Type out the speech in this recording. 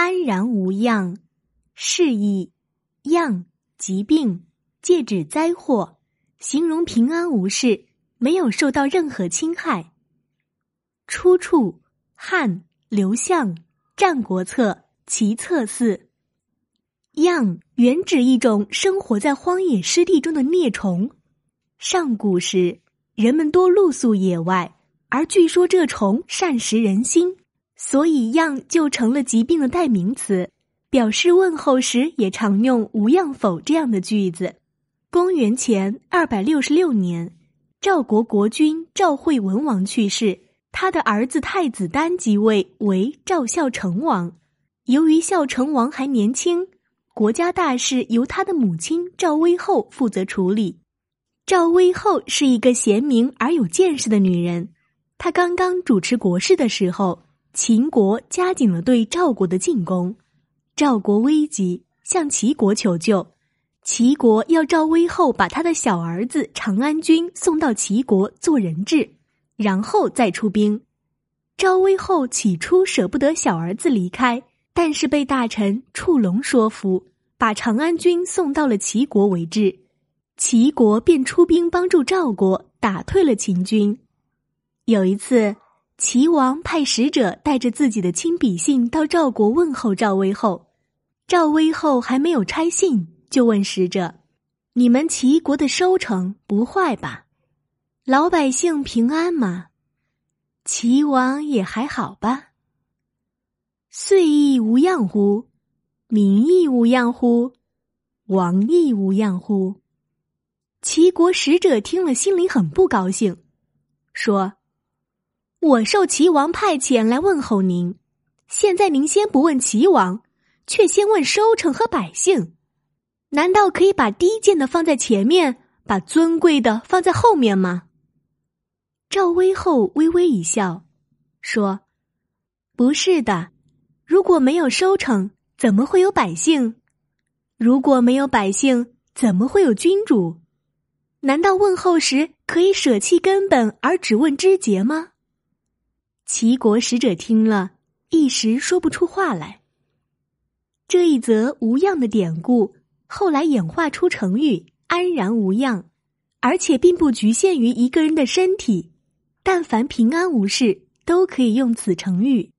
安然无恙，是以恙疾病，借指灾祸，形容平安无事，没有受到任何侵害。出处：汉刘向《战国策·齐策四》。恙原指一种生活在荒野湿地中的孽虫。上古时，人们多露宿野外，而据说这虫善食人心，所以恙就成了疾病的代名词。表示问候时也常用“无恙否”这样的句子。公元前二百六十六年，赵国国君赵惠文王去世，他的儿子太子丹即位为赵孝成王。由于孝成王还年轻，国家大事由他的母亲赵威后负责处理。赵威后是一个贤明而有见识的女人。她刚刚主持国事的时候，秦国加紧了对赵国的进攻。赵国危急，向齐国求救。齐国要赵威后把他的小儿子长安君送到齐国做人质，然后再出兵。赵威后起初舍不得小儿子离开，但是被大臣触龙说服，把长安君送到了齐国为质。齐国便出兵帮助赵国打退了秦军。有一次。齐王派使者带着自己的亲笔信到赵国问候赵威后，赵威后还没有拆信，就问使者：“你们齐国的收成不坏吧？老百姓平安吗？齐王也还好吧？岁亦无恙乎？民亦无恙乎？王亦无恙乎？”齐国使者听了，心里很不高兴，说。我受齐王派遣来问候您，现在您先不问齐王，却先问收成和百姓，难道可以把低贱的放在前面，把尊贵的放在后面吗？赵威后微微一笑，说：“不是的，如果没有收成，怎么会有百姓？如果没有百姓，怎么会有君主？难道问候时可以舍弃根本而只问枝节吗？”齐国使者听了一时说不出话来。这一则无恙的典故后来演化出成语“安然无恙”，而且并不局限于一个人的身体，但凡平安无事，都可以用此成语。